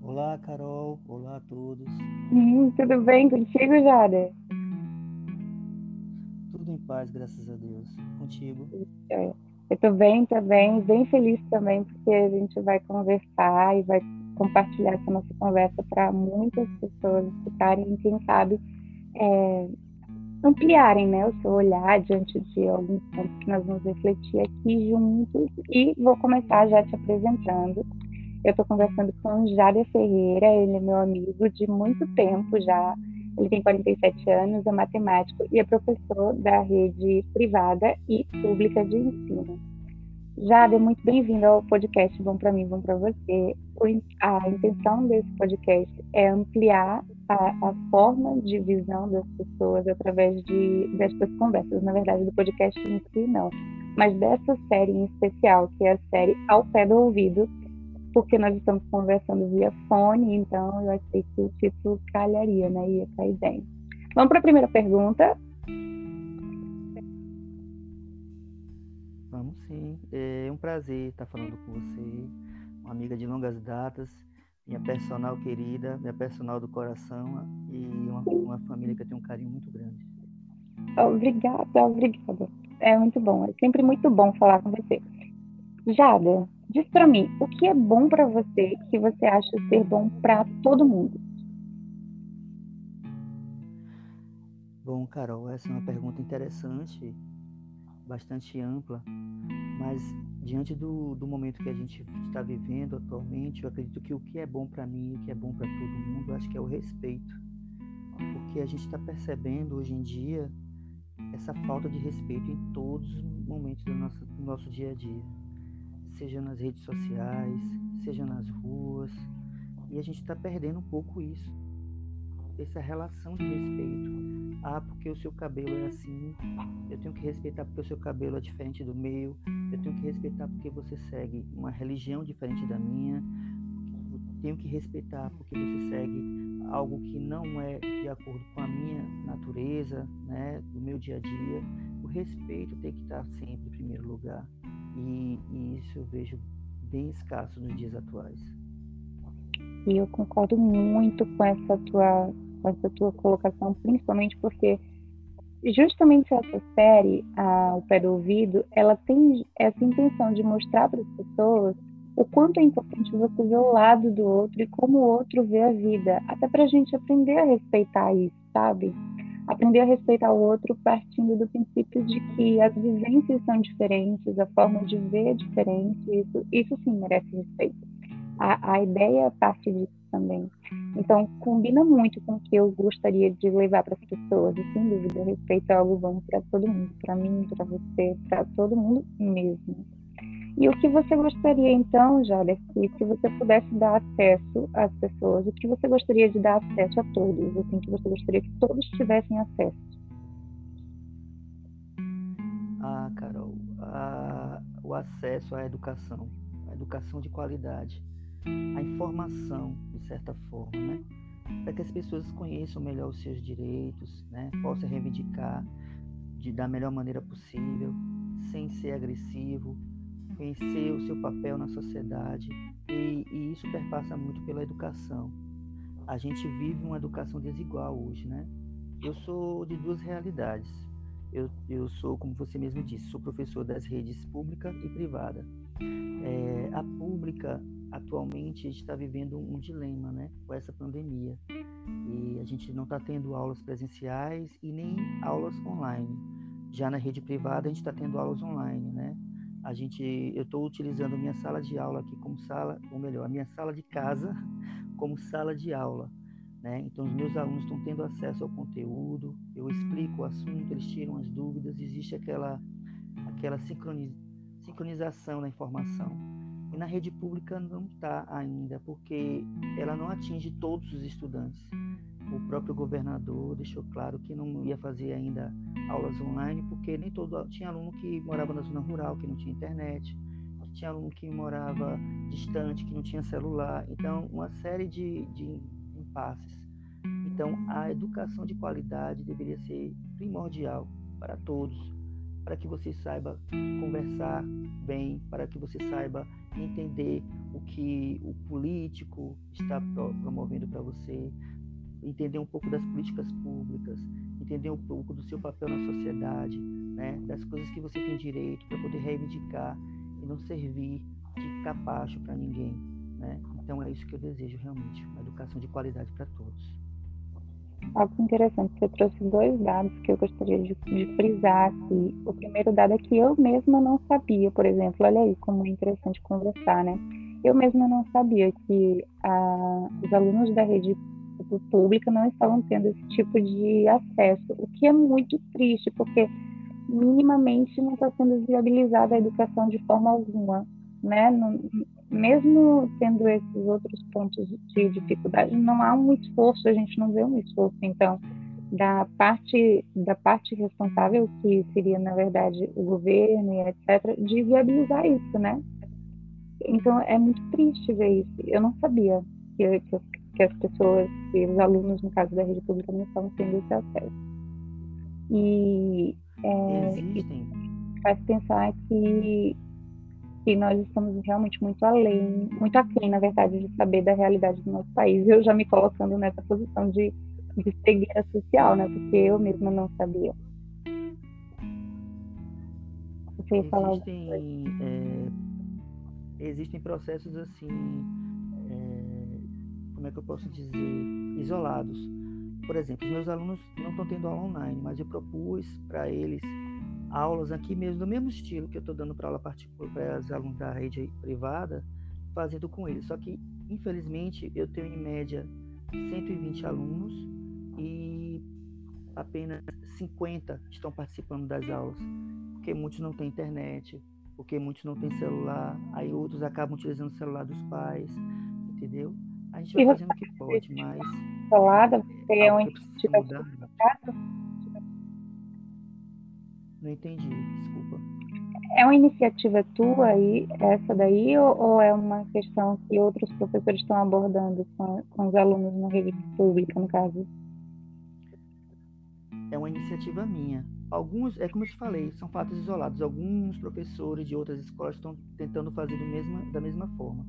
Olá, Carol. Olá a todos. Hum, tudo bem contigo, Jade? Tudo em paz, graças a Deus. Contigo? Eu tô bem também, bem feliz também, porque a gente vai conversar e vai compartilhar essa nossa conversa para muitas pessoas escutarem quem sabe, é, ampliarem né, o seu olhar diante de alguns pontos que nós vamos refletir aqui juntos. E vou começar já te apresentando. Eu estou conversando com Jádia Ferreira, ele é meu amigo de muito tempo já. Ele tem 47 anos, é matemático e é professor da rede privada e pública de ensino. Jade, muito bem-vindo ao podcast Bom para mim, bom para você. A intenção desse podcast é ampliar a, a, forma de visão das pessoas através de destas conversas. Na verdade, do podcast em si, não. Mas dessa série em especial, que é a série Ao Pé do Ouvido, porque nós estamos conversando via fone, então eu achei que o título calharia, né? Ia cair bem. Vamos para a primeira pergunta. Vamos sim. É um prazer estar falando com você, uma amiga de longas datas, minha personal querida, minha personal do coração e uma, uma família que eu tenho um carinho muito grande. Obrigada, obrigada. É muito bom, é sempre muito bom falar com você. Jada, diz para mim, o que é bom para você que você acha ser bom para todo mundo? Bom, Carol, essa é uma pergunta interessante bastante ampla, mas diante do, do momento que a gente está vivendo atualmente, eu acredito que o que é bom para mim, o que é bom para todo mundo, acho que é o respeito, porque a gente está percebendo hoje em dia essa falta de respeito em todos os momentos do nosso, do nosso dia a dia, seja nas redes sociais, seja nas ruas, e a gente está perdendo um pouco isso essa relação de respeito. Ah, porque o seu cabelo é assim, eu tenho que respeitar porque o seu cabelo é diferente do meu, eu tenho que respeitar porque você segue uma religião diferente da minha, eu tenho que respeitar porque você segue algo que não é de acordo com a minha natureza, né, do meu dia a dia. O respeito tem que estar sempre em primeiro lugar. E, e isso eu vejo bem escasso nos dias atuais. E eu concordo muito com essa tua essa tua colocação, principalmente porque justamente essa série, a, O Pé do Ouvido, ela tem essa intenção de mostrar para as pessoas o quanto é importante você ver o lado do outro e como o outro vê a vida, até para a gente aprender a respeitar isso, sabe? Aprender a respeitar o outro partindo do princípio de que as vivências são diferentes, a forma de ver é diferente, isso, isso sim merece respeito. A, a ideia parte disso também. Então, combina muito com o que eu gostaria de levar para as pessoas. E, sem dúvida, respeito é algo bom para todo mundo, para mim, para você, para todo mundo mesmo. E o que você gostaria, então, Jada, que se você pudesse dar acesso às pessoas, o que você gostaria de dar acesso a todos? Assim, que você gostaria que todos tivessem acesso? Ah, Carol, a, o acesso à educação, a educação de qualidade a informação, de certa forma, né? para que as pessoas conheçam melhor os seus direitos, né? possam reivindicar de, da melhor maneira possível, sem ser agressivo, conhecer o seu papel na sociedade e, e isso perpassa muito pela educação. A gente vive uma educação desigual hoje, né? Eu sou de duas realidades. Eu, eu sou, como você mesmo disse, sou professor das redes pública e privada. É, a pública atualmente está vivendo um dilema, né, com essa pandemia. E a gente não está tendo aulas presenciais e nem aulas online. Já na rede privada a gente está tendo aulas online, né? A gente, eu estou utilizando minha sala de aula aqui como sala, ou melhor, a minha sala de casa como sala de aula. Né? Então, os meus alunos estão tendo acesso ao conteúdo, eu explico o assunto, eles tiram as dúvidas, existe aquela, aquela sincronização da informação. E na rede pública não está ainda, porque ela não atinge todos os estudantes. O próprio governador deixou claro que não ia fazer ainda aulas online, porque nem todo tinha aluno que morava na zona rural, que não tinha internet, tinha aluno que morava distante, que não tinha celular. Então, uma série de, de impasses. Então, a educação de qualidade deveria ser primordial para todos, para que você saiba conversar bem, para que você saiba entender o que o político está promovendo para você, entender um pouco das políticas públicas, entender um pouco do seu papel na sociedade, né, das coisas que você tem direito para poder reivindicar e não servir de capacho para ninguém, né? Então é isso que eu desejo realmente, uma educação de qualidade para todos. Algo interessante, você trouxe dois dados que eu gostaria de, de, frisar aqui. O primeiro dado é que eu mesma não sabia, por exemplo, olha aí como é interessante conversar, né? Eu mesma não sabia que ah, os alunos da rede pública não estavam tendo esse tipo de acesso, o que é muito triste, porque minimamente não está sendo viabilizada a educação de forma alguma, né? Não, mesmo tendo esses outros pontos de dificuldade, não há um esforço, a gente não vê um esforço, então, da parte da parte responsável, que seria, na verdade, o governo e etc., de viabilizar isso, né? Então, é muito triste ver isso. Eu não sabia que, que, que as pessoas, que os alunos, no caso da rede pública, não estavam tendo esse acesso. E é, faz pensar que que nós estamos realmente muito além, muito aquém, na verdade, de saber da realidade do nosso país. Eu já me colocando nessa posição de, de cegueira social, né? Porque eu mesma não sabia. Você ia falar existem, é, existem processos assim, é, como é que eu posso dizer, isolados. Por exemplo, os meus alunos não estão tendo aula online, mas eu propus para eles aulas aqui mesmo, do mesmo estilo que eu estou dando para aula particular para os alunos da rede privada, fazendo com eles. Só que, infelizmente, eu tenho em média 120 alunos e apenas 50 estão participando das aulas, porque muitos não têm internet, porque muitos não têm celular, aí outros acabam utilizando o celular dos pais, entendeu? A gente vai fazendo o que pode, mas. Você é um não entendi, desculpa. É uma iniciativa tua aí, essa daí, ou, ou é uma questão que outros professores estão abordando com, com os alunos na rede pública, no caso? É uma iniciativa minha. Alguns, é como eu te falei, são fatos isolados. Alguns professores de outras escolas estão tentando fazer do mesma, da mesma forma.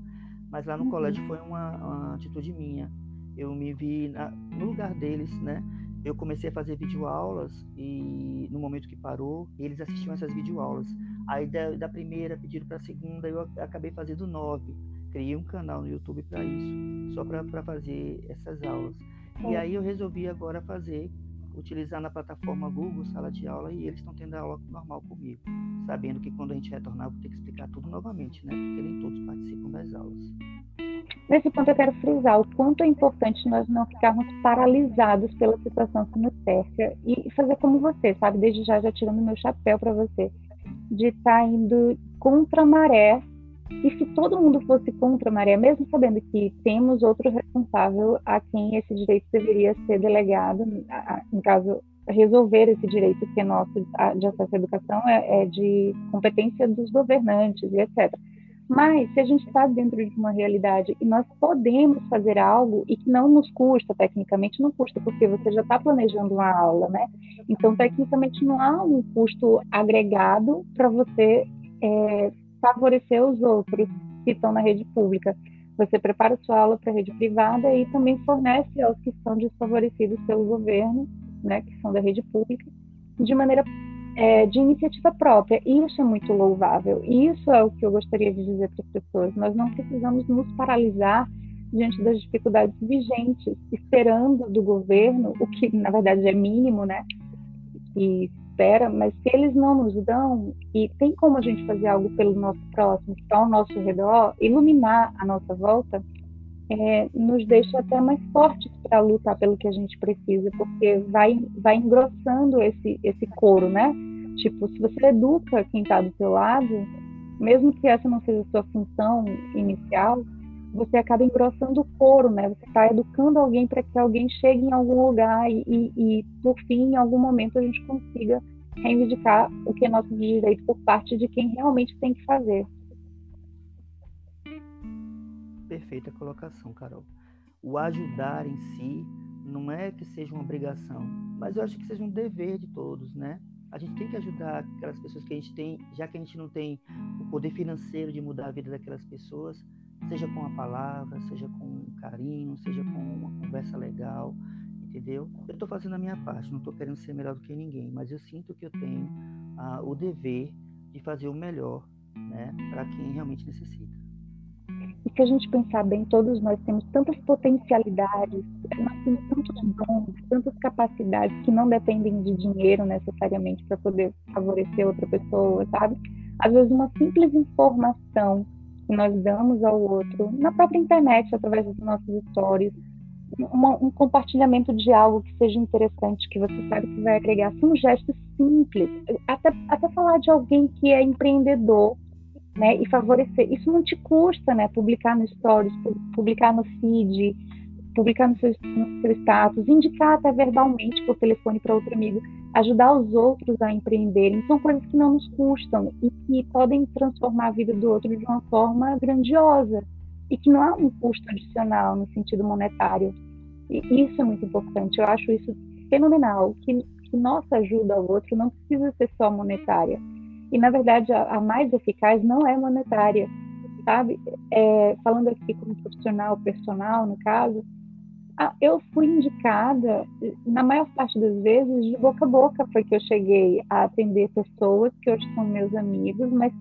Mas lá no uhum. colégio foi uma, uma, atitude minha. Eu me vi na, no lugar deles, né? Eu comecei a fazer videoaulas e no momento que parou, eles assistiam essas videoaulas. Aí da, da primeira pediram para a segunda, eu acabei fazendo nove. Criei um canal no YouTube para isso, só para fazer essas aulas. E aí eu resolvi agora fazer, utilizar na plataforma Google Sala de Aula e eles estão tendo aula normal comigo, sabendo que quando a gente retornar eu vou ter que explicar tudo novamente, né? Porque nem todos participam das aulas. Nesse ponto, eu quero frisar o quanto é importante nós não ficarmos paralisados pela situação que nos cerca e fazer como você, sabe? Desde já, já tirando meu chapéu para você, de estar tá indo contra a maré. E se todo mundo fosse contra a maré, mesmo sabendo que temos outro responsável a quem esse direito deveria ser delegado, em caso resolver esse direito que é nosso de acesso à educação é, é de competência dos governantes e etc. Mas se a gente está dentro de uma realidade e nós podemos fazer algo e que não nos custa, tecnicamente não custa, porque você já está planejando uma aula, né? Então, tecnicamente não há um custo agregado para você é, favorecer os outros que estão na rede pública. Você prepara sua aula para a rede privada e também fornece aos que são desfavorecidos pelo governo, né, que são da rede pública, de maneira é, de iniciativa própria. Isso é muito louvável. Isso é o que eu gostaria de dizer para as pessoas. Nós não precisamos nos paralisar diante das dificuldades vigentes, esperando do governo, o que na verdade é mínimo, né? E espera, mas se eles não nos dão, e tem como a gente fazer algo pelo nosso próximo, que está ao nosso redor, iluminar a nossa volta, é, nos deixa até mais fortes para lutar pelo que a gente precisa, porque vai, vai engrossando esse, esse coro, né? Tipo, se você educa quem está do seu lado, mesmo que essa não seja a sua função inicial, você acaba engrossando o coro, né? Você está educando alguém para que alguém chegue em algum lugar e, e, e, por fim, em algum momento, a gente consiga reivindicar o que é nosso direito por parte de quem realmente tem que fazer. Perfeita colocação, Carol. O ajudar em si não é que seja uma obrigação, mas eu acho que seja um dever de todos, né? A gente tem que ajudar aquelas pessoas que a gente tem, já que a gente não tem o poder financeiro de mudar a vida daquelas pessoas, seja com a palavra, seja com um carinho, seja com uma conversa legal, entendeu? Eu estou fazendo a minha parte, não estou querendo ser melhor do que ninguém, mas eu sinto que eu tenho ah, o dever de fazer o melhor, né, para quem realmente necessita. E se a gente pensar bem, todos nós temos tantas potencialidades, nós temos tantos dons, tantas capacidades que não dependem de dinheiro necessariamente para poder favorecer outra pessoa, sabe? Às vezes uma simples informação que nós damos ao outro na própria internet, através das nossas histórias, uma, um compartilhamento de algo que seja interessante, que você sabe que vai agregar, são um gestos simples, até, até falar de alguém que é empreendedor, né, e favorecer. Isso não te custa, né, publicar no Stories, publicar no feed, publicar no seu, no seu status, indicar até verbalmente por telefone para outro amigo, ajudar os outros a empreenderem. São coisas que não nos custam e que podem transformar a vida do outro de uma forma grandiosa e que não há um custo adicional no sentido monetário. E isso é muito importante. Eu acho isso fenomenal, que, que nossa ajuda ao outro não precisa ser só monetária e, na verdade, a, a mais eficaz não é monetária, sabe? É, falando aqui como profissional, personal, no caso, eu fui indicada, na maior parte das vezes, de boca a boca, porque eu cheguei a atender pessoas que hoje são meus amigos, mas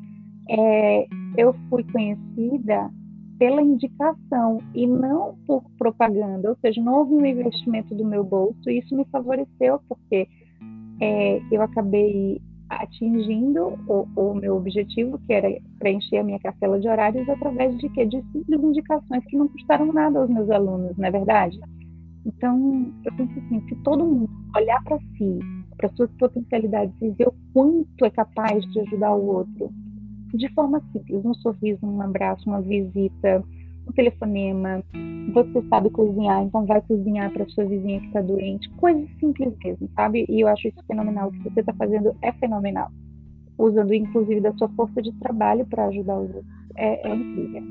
é, eu fui conhecida pela indicação e não por propaganda, ou seja, não houve um investimento do meu bolso e isso me favoreceu porque é, eu acabei atingindo o, o, meu objetivo, que era preencher a minha cartela de horários através de quê? De simples indicações que não custaram nada aos meus alunos, não é verdade? Então, eu penso assim, se todo mundo olhar para si, para suas potencialidades e ver o quanto é capaz de ajudar o outro, de forma simples, um sorriso, um abraço, uma visita, um telefonema, você sabe cozinhar, então vai cozinhar para sua vizinha que está doente, coisas simples mesmo, sabe? E eu acho isso fenomenal. O que você está fazendo é fenomenal, usando inclusive da sua força de trabalho para ajudar os outros. É, é, incrível.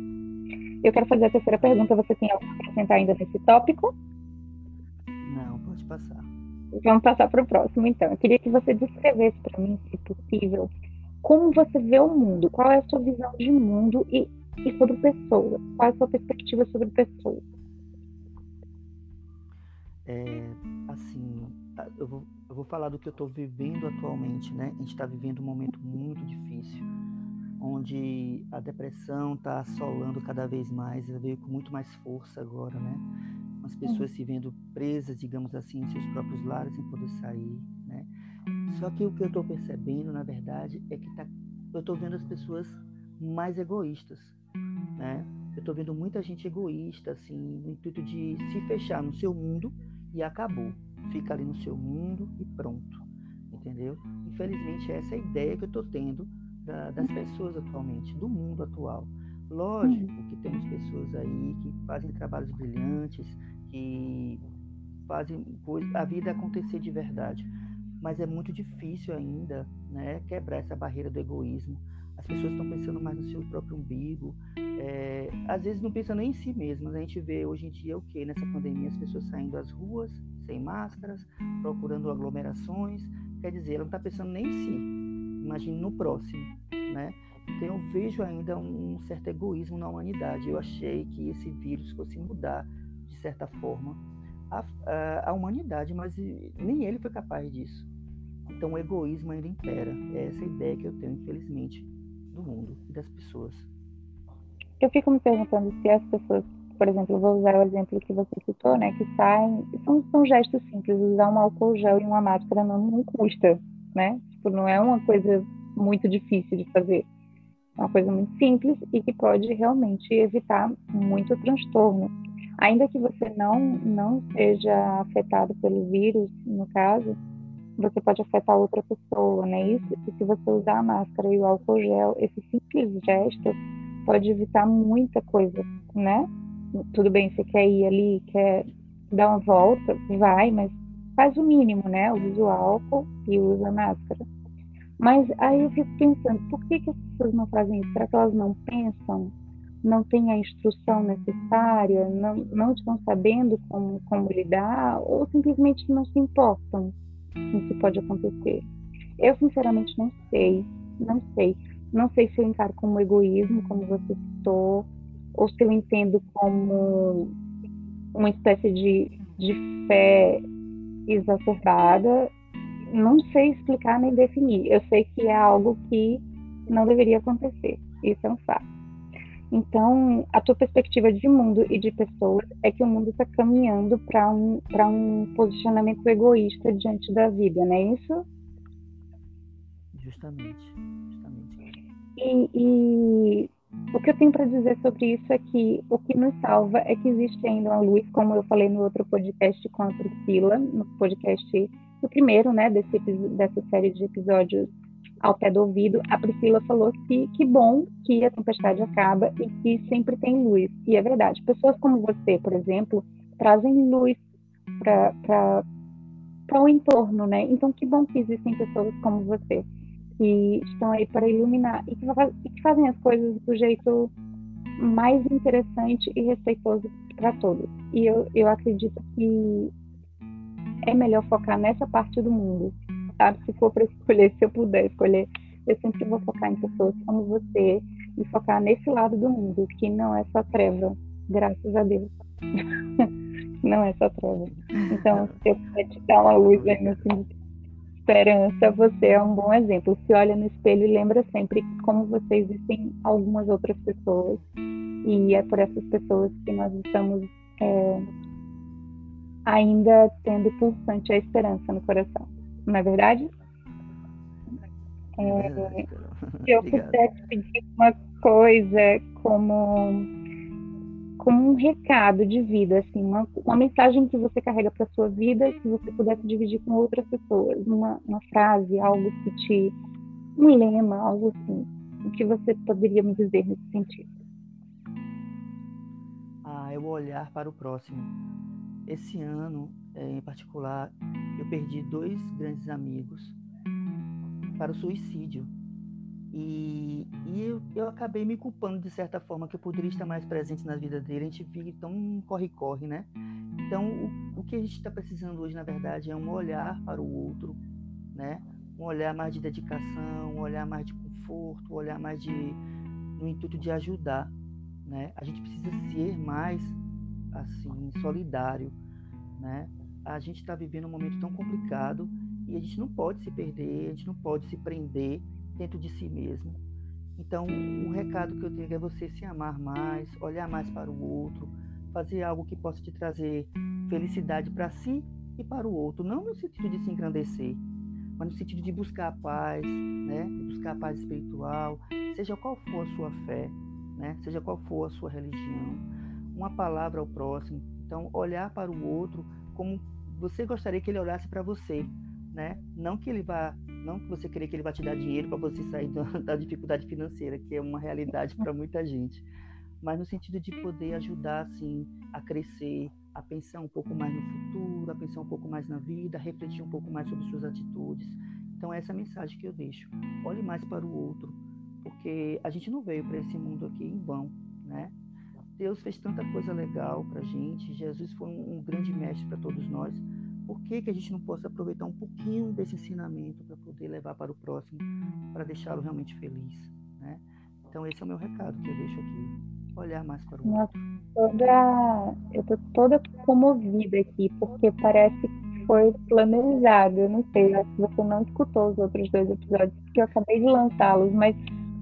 Eu quero fazer a terceira pergunta. Você tem algo para acrescentar ainda nesse tópico? Não, pode passar. Vamos passar para o próximo, então. Eu queria que você descrevesse para mim, se possível, como você vê o mundo, qual é a sua visão de mundo e e sobre pessoas. Qual é a sua perspectiva sobre pessoas? É, assim, eu vou, eu vou falar do que eu estou vivendo atualmente, né? A gente está vivendo um momento muito difícil, onde a depressão está assolando cada vez mais, ela veio com muito mais força agora, né? As pessoas se vendo presas, digamos assim, em seus próprios lares, sem poder sair, né? Só que o que eu estou percebendo, na verdade, é que tá, eu estou vendo as pessoas mais egoístas, né? Eu estou vendo muita gente egoísta, assim, no intuito de se fechar no seu mundo e acabou. Fica ali no seu mundo e pronto, entendeu? Infelizmente, essa é a ideia que eu estou tendo da, das pessoas atualmente, do mundo atual. Lógico que temos pessoas aí que fazem trabalhos brilhantes, que fazem a vida acontecer de verdade, mas é muito difícil ainda, né, quebrar essa barreira do egoísmo as pessoas estão pensando mais no seu próprio umbigo, é, às vezes não pensam nem em si mesmas. A gente vê hoje em dia o que nessa pandemia as pessoas saindo às ruas sem máscaras, procurando aglomerações, quer dizer, ela não está pensando nem em si, imagine no próximo, né? Então eu vejo ainda um certo egoísmo na humanidade. Eu achei que esse vírus fosse mudar de certa forma a, a, a humanidade, mas nem ele foi capaz disso. Então o egoísmo ainda impera. É essa ideia que eu tenho, infelizmente, do mundo e das pessoas. Eu fico me perguntando se as pessoas, por exemplo, vou usar o exemplo que você citou, né, que saem, são, são gestos simples, usar um álcool gel e uma máscara não, não custa, né? Tipo, não é uma coisa muito difícil de fazer. É uma coisa muito simples e que pode realmente evitar muito transtorno. Ainda que você não, não seja afetado pelo vírus, no caso, você pode afetar outra pessoa, né? Isso, e se você usar a máscara e o álcool gel, esse simples gesto pode evitar muita coisa, né? Tudo bem, você quer ir ali, quer dar uma volta, vai, mas faz o mínimo, né? Usa o álcool e usa a máscara. Mas aí eu fico pensando, por que, que as pessoas não fazem isso? Será que elas não pensam? Não têm a instrução necessária? Não, não estão sabendo como, como lidar? Ou simplesmente não se importam? O que pode acontecer. Eu, sinceramente, não sei. Não sei. Não sei se eu encaro como egoísmo, como você citou, ou se eu entendo como uma espécie de, de fé exacerbada. Não sei explicar nem definir. Eu sei que é algo que não deveria acontecer. Isso é um fato. Então, a tua perspectiva de mundo e de pessoas é que o mundo está caminhando para um, um posicionamento egoísta diante da vida, não é isso? Justamente. justamente. E, e o que eu tenho para dizer sobre isso é que o que nos salva é que existe ainda uma luz, como eu falei no outro podcast com a Priscila, no podcast, o primeiro, né, desse, dessa série de episódios ao pé do ouvido, a Priscila falou que que bom que a tempestade acaba e que sempre tem luz. E é verdade. Pessoas como você, por exemplo, trazem luz para o entorno, né? Então, que bom que existem pessoas como você que estão aí para iluminar e que, e que fazem as coisas do jeito mais interessante e respeitoso para todos. E eu, eu acredito que é melhor focar nessa parte do mundo sabe? Se for para escolher, se eu puder escolher, eu sempre vou focar em pessoas como você e focar nesse lado do mundo, que não é só treva, graças a Deus. não é só treva. Então, se eu puder te dar uma luz aí no fim de esperança, você é um bom exemplo. Se olha no espelho e lembra sempre que, como você, existem algumas outras pessoas, e é por essas pessoas que nós estamos é, ainda tendo pulsante a esperança no coração não é verdade? É, é se eu pudesse pedir uma coisa como como um recado de vida, assim, uma, uma mensagem que você carrega para sua vida, que você pudesse dividir com outras pessoas, uma, uma frase, algo que te, um lema, algo assim, o que você poderia me dizer nesse sentido? Ah, eu olhar para o próximo. Esse ano, é, em particular, eu perdi dois grandes amigos para o suicídio. E, e eu, eu, acabei me culpando de certa forma que eu poderia estar mais presente na vida dele. A gente vive tão corre-corre, né? Então, o, o que a gente está precisando hoje, na verdade, é um olhar para o outro, né? Um olhar mais de dedicação, um olhar mais de conforto, um olhar mais de no intuito de ajudar, né? A gente precisa ser mais assim solidário, né? A gente está vivendo um momento tão complicado e a gente não pode se perder, a gente não pode se prender dentro de si mesmo. Então, o recado que eu tenho é você se amar mais, olhar mais para o outro, fazer algo que possa te trazer felicidade para si e para o outro, não no sentido de se engrandecer, mas no sentido de buscar a paz, né? Buscar a paz espiritual, seja qual for a sua fé, né? Seja qual for a sua religião, uma palavra ao próximo. Então, olhar para o outro como você gostaria que ele olhasse para você, né? Não que ele vá, não que você querer que ele vá te dar dinheiro para você sair da, da, dificuldade financeira, que é uma realidade para muita gente, mas no sentido de poder ajudar assim a crescer, a pensar um pouco mais no futuro, a pensar um pouco mais na vida, a refletir um pouco mais sobre suas atitudes. Então essa é a mensagem que eu deixo. Olhe mais para o outro, porque a gente não veio para esse mundo aqui em vão, né? Deus fez tanta coisa legal para gente, Jesus foi um grande mestre para todos nós. Por que, que a gente não possa aproveitar um pouquinho desse ensinamento para poder levar para o próximo, para deixá-lo realmente feliz? Né? Então, esse é o meu recado que eu deixo aqui. Olhar mais para o outro. Toda... Eu estou toda comovida aqui, porque parece que foi planejado. Eu não sei, acho que você não escutou os outros dois episódios, porque eu acabei de lançá-los, mas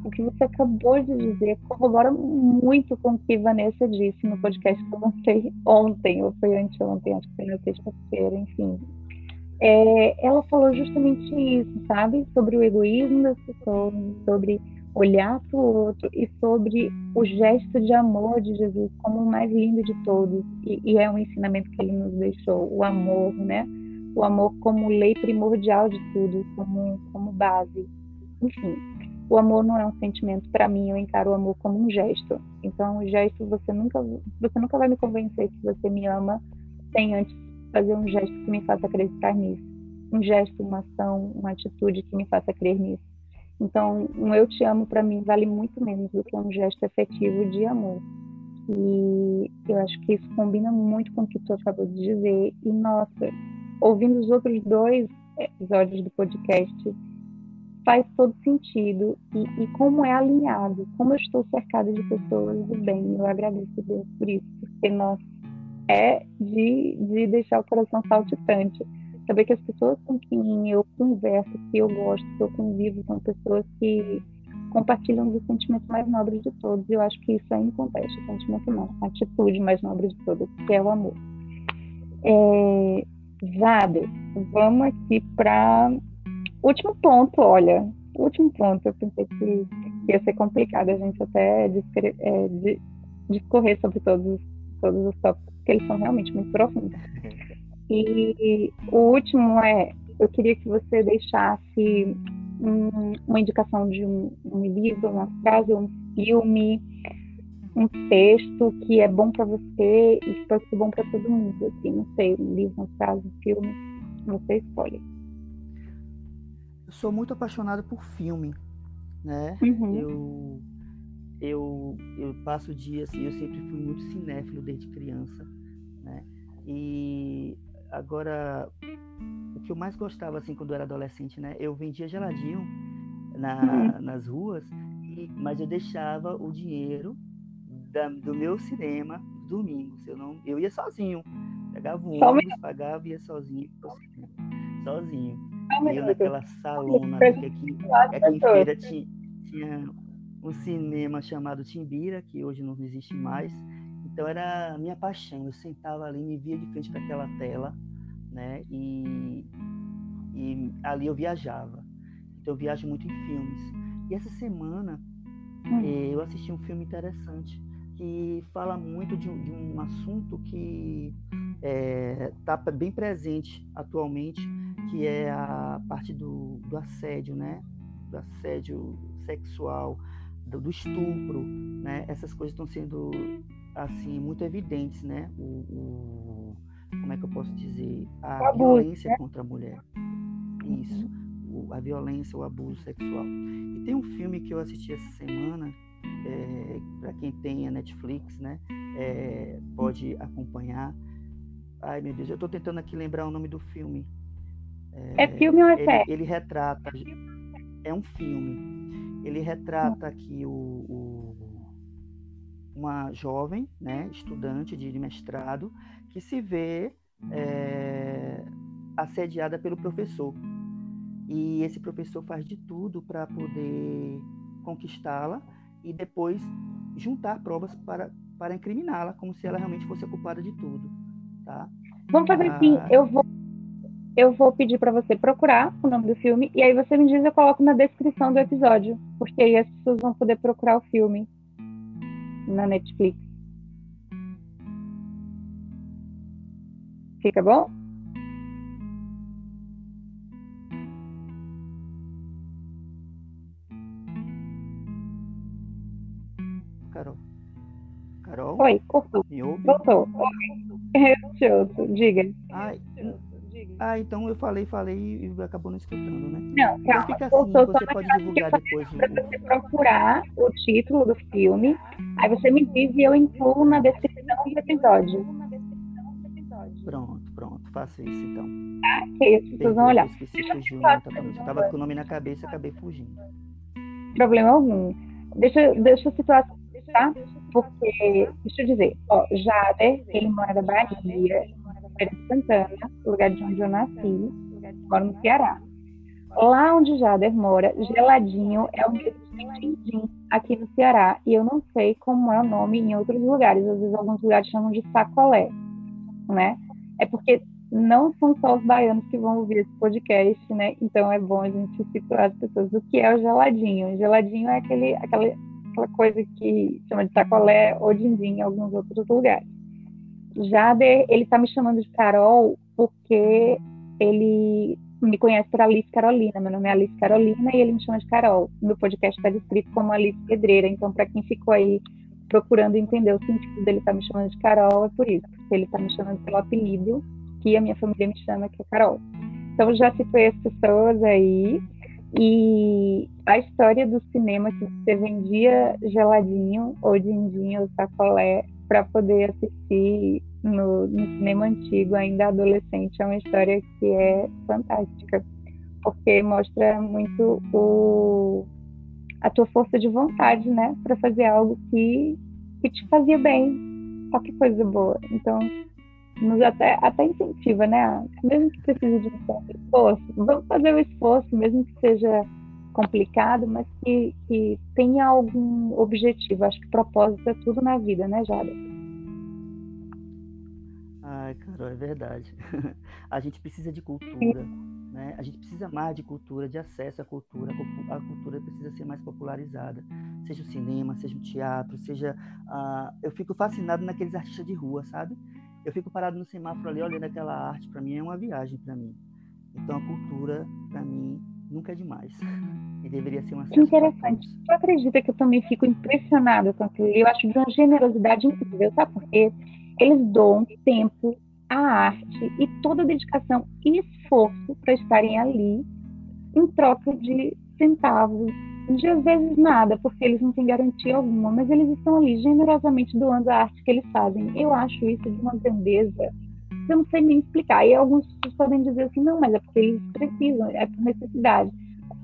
o que você acabou de dizer corrobora muito com o que Vanessa disse no podcast que eu lancei ontem, ou foi anteontem, acho que foi na sexta-feira, enfim. É, ela falou justamente isso, sabe? Sobre o egoísmo das pessoas, sobre olhar para o outro e sobre o gesto de amor de Jesus como o mais lindo de todos. E, e é um ensinamento que ele nos deixou, o amor, né? O amor como lei primordial de tudo, como, como base. Enfim, o amor não é um sentimento para mim, eu encaro o amor como um gesto. Então, o gesto você nunca você nunca vai me convencer que você me ama sem antes fazer um gesto que me faça acreditar nisso. Um gesto, uma ação, uma atitude que me faça crer nisso. Então, um eu te amo para mim vale muito menos do que um gesto efetivo de amor. E eu acho que isso combina muito com o que tu acabou de dizer. E nossa, ouvindo os outros dois episódios do podcast, faz todo sentido e, e, como é alinhado, como eu estou cercada de pessoas do bem. Eu agradeço a Deus por isso, porque nós é de, de deixar o coração saltitante. Saber que as pessoas com quem eu converso, que eu gosto, que eu convivo, são pessoas que compartilham do sentimento mais nobre de todos. Eu acho que isso é o sentimento não, a atitude mais nobre de todos, que é o amor. É, vamos aqui para último ponto, olha, último ponto. Eu pensei que, ia ser complicado a gente até discorrer, é, discorrer sobre todos, todos os tópicos, porque eles são realmente muito profundos. E o último é, eu queria que você deixasse um, uma indicação de um, um livro, uma frase, um filme, um texto que é bom para você e que pode ser bom para todo mundo. Assim, não sei, um livro, uma frase, um filme, você escolhe. Eu sou muito apaixonado por filme, né? Uhum. Eu, eu, eu passo o dia assim, eu sempre fui muito cinéfilo desde criança, né? E agora o que eu mais gostava assim quando eu era adolescente, né? Eu vendia geladinho na, uhum. nas ruas, e, mas eu deixava o dinheiro da, do meu cinema domingos. Eu não, eu ia sozinho. Pegava um ônibus, pagava e ia sozinho Sozinho. Eu naquela salona, que aqui, aqui em feira tinha, tinha um cinema chamado Timbira, que hoje não existe mais. Então era a minha paixão. Eu sentava ali, me via de frente para aquela tela, né? E, e ali eu viajava. Então eu viajo muito em filmes. E essa semana hum. eh, eu assisti um filme interessante que fala muito de, de um assunto que está é, bem presente atualmente, que é a parte do, do assédio, né? Do assédio sexual, do, do, estupro, né? Essas coisas estão sendo assim muito evidentes, né? O, o, como é que eu posso dizer a violência né? contra a mulher, isso, o, a violência, o abuso sexual. E tem um filme que eu assisti essa semana é, para quem tem a Netflix, né, é, pode acompanhar. Ai meu Deus, eu estou tentando aqui lembrar o nome do filme. É, é filme ou é série? Ele, ele, retrata, é um filme. Ele retrata aqui o, o uma jovem, né, estudante de, mestrado, que se vê é, assediada pelo professor. E esse professor faz de tudo para poder conquistá-la e depois juntar provas para, para incriminá-la, como se ela realmente fosse a culpada de tudo, tá? Vamos fazer ah, assim, eu vou eu vou pedir para você procurar o nome do filme e aí você me diz eu coloco na descrição do episódio, porque aí as pessoas vão poder procurar o filme na Netflix. Fica bom? Carol? Oi, cortou. Voltou. Oi. diga. Ai, ah, então eu falei, falei e acabou não escutando, né? Não, então calma. Fica assim, você pode divulgar depois. Para você procurar o título do filme, aí você me diz e eu incluo na descrição do episódio. Pronto, pronto, faça isso então. Ah, que as pessoas vão olhar. Esqueci, fugiu? Eu tava com o nome na cabeça e acabei fugindo. Problema algum. Deixa, deixa eu situar tá? Porque, deixa eu dizer, ó, Jader, ele mora da Bahia, Feira de Santana, lugar de onde eu nasci, moro no Ceará. Lá onde Jader mora, geladinho é o mesmo Tintim aqui no Ceará. E eu não sei como é o nome em outros lugares. Às vezes alguns lugares chamam de sacolé, né? É porque não são só os baianos que vão ouvir esse podcast, né? Então é bom a gente situar as pessoas do que é o geladinho. O geladinho é aquele, aquele aquela coisa que chama de sacolé ou dindim em alguns outros lugares. Jader, ele está me chamando de Carol porque ele me conhece por Alice Carolina. Meu nome é Alice Carolina e ele me chama de Carol. Meu podcast está descrito como Alice Pedreira. Então, para quem ficou aí procurando entender o sentido dele tá me chamando de Carol, é por isso. Ele está me chamando pelo apelido que a minha família me chama, que é Carol. Então, já citei as pessoas aí. E a história do cinema que você vendia geladinho ou dindinho ou sacolé para poder assistir no, no, cinema antigo, ainda adolescente, é uma história que é fantástica. porque mostra muito o, a tua força de vontade, né, para fazer algo que, que te fazia bem. Só que coisa boa. Então, nos até, até incentiva, né? Mesmo que precise de um esforço, vamos fazer o esforço, mesmo que seja complicado, mas que, que tenha algum objetivo. Acho que propósito é tudo na vida, né, Jada? Ai, Carol, é verdade. a gente precisa de cultura, né? A gente precisa mais de cultura, de acesso à cultura. A cultura precisa ser mais popularizada. Seja o cinema, seja o teatro, seja... Uh, eu fico fascinado naqueles artistas de rua, sabe? Eu fico parado no semáforo ali olhando aquela arte. Para mim é uma viagem para mim. Então a cultura, para mim, nunca é demais. E deveria ser uma Que interessante. Tu acredita que eu também fico impressionada com aquilo? Eu acho de uma generosidade incrível, sabe por quê? Eles doam tempo, a arte e toda a dedicação e esforço para estarem ali em troca de centavos, de às vezes nada, porque eles não têm garantia alguma, mas eles estão ali generosamente doando a arte que eles fazem. Eu acho isso de uma grandeza eu não sei nem explicar. E alguns podem dizer assim, não, mas é porque eles precisam, é por necessidade.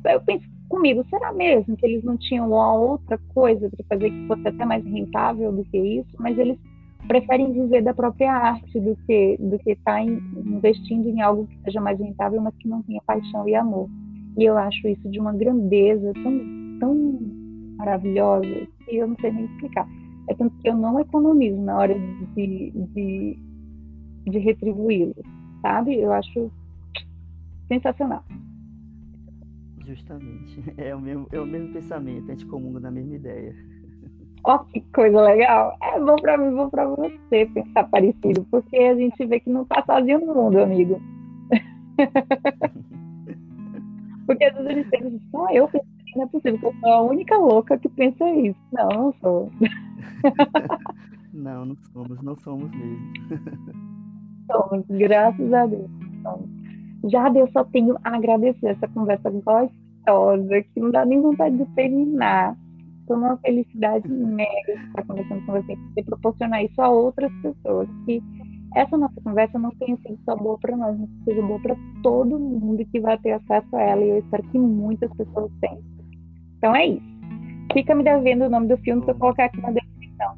Eu penso comigo, será mesmo que eles não tinham uma outra coisa para fazer que fosse até mais rentável do que isso? Mas eles preferem viver da própria arte do que do que estar tá investindo em algo que seja mais rentável, mas que não tenha paixão e amor. E eu acho isso de uma grandeza tão, tão maravilhosa que eu não sei nem explicar. É tanto que eu não economizo na hora de, de, de retribuí-lo, sabe? Eu acho sensacional. Justamente. É o mesmo, é o mesmo pensamento, a gente comunga na mesma ideia. Ó, oh, que coisa legal. É bom para mim, bom para você pensar parecido, porque a gente vê que não tá sozinho no mundo, amigo. porque às vezes eles pensam, só eu penso não é possível, que eu sou a única louca que pensa isso. Não, não sou. não, não somos, não somos mesmo. Somos, graças a Deus. Somos. Já Deus só tenho a agradecer essa conversa gostosa, que não dá nem vontade de terminar. Estou numa felicidade mega estar conversando com você, e proporcionar isso a outras pessoas. Que essa nossa conversa não tenha sido só boa para nós, mas seja boa para todo mundo que vai ter acesso a ela. E eu espero que muitas pessoas tenham. Então é isso. Fica me devendo o nome do filme para eu colocar aqui na descrição.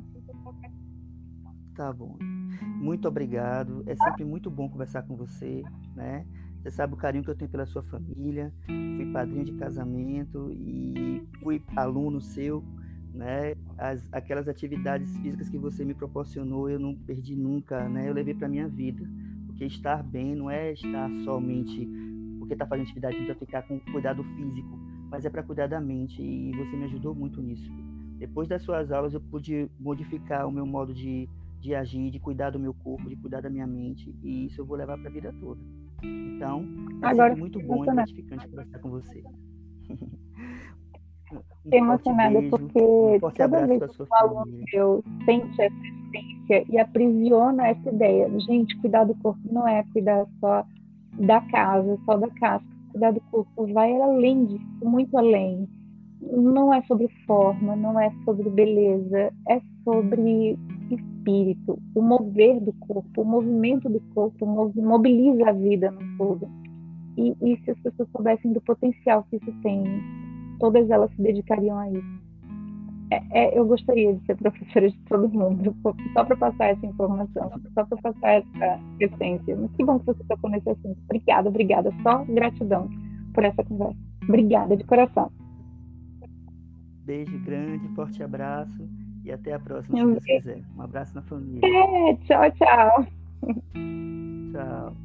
Tá bom. Muito obrigado. É sempre muito bom conversar com você, né? Você sabe o carinho que eu tenho pela sua família. Fui padrinho de casamento e fui aluno seu, né? As, aquelas atividades físicas que você me proporcionou, eu não perdi nunca, né? Eu levei para minha vida. Porque estar bem não é estar somente porque está fazendo atividade para ficar com cuidado físico, mas é para cuidar da mente e você me ajudou muito nisso. Depois das suas aulas eu pude modificar o meu modo de, de agir, de cuidar do meu corpo, de cuidar da minha mente e isso eu vou levar para a vida toda. Então, é Agora, muito bom e gratificante conversar com você. um emocionada beijo, porque um toda vez que um aluno meu sente essa essência e aprisiona essa ideia, gente, cuidar do corpo não é cuidar só da casa, só da casca, cuidar do corpo vai além disso, muito além. Não é sobre forma, não é sobre beleza, é sobre espírito, o mover do corpo, o movimento do corpo mobiliza a vida no todo. E, e se as pessoas soubessem do potencial que isso tem, todas elas se dedicariam a isso. É, é, eu gostaria de ser professora de todo mundo, só para passar essa informação, só para passar essa essência. Mas que bom que você tocou nesse assunto. Obrigada, obrigada. Só gratidão por essa conversa. Obrigada, de coração. Beijo grande, forte abraço e até a próxima, se Deus quiser. Um abraço na família. É, tchau, tchau. Tchau.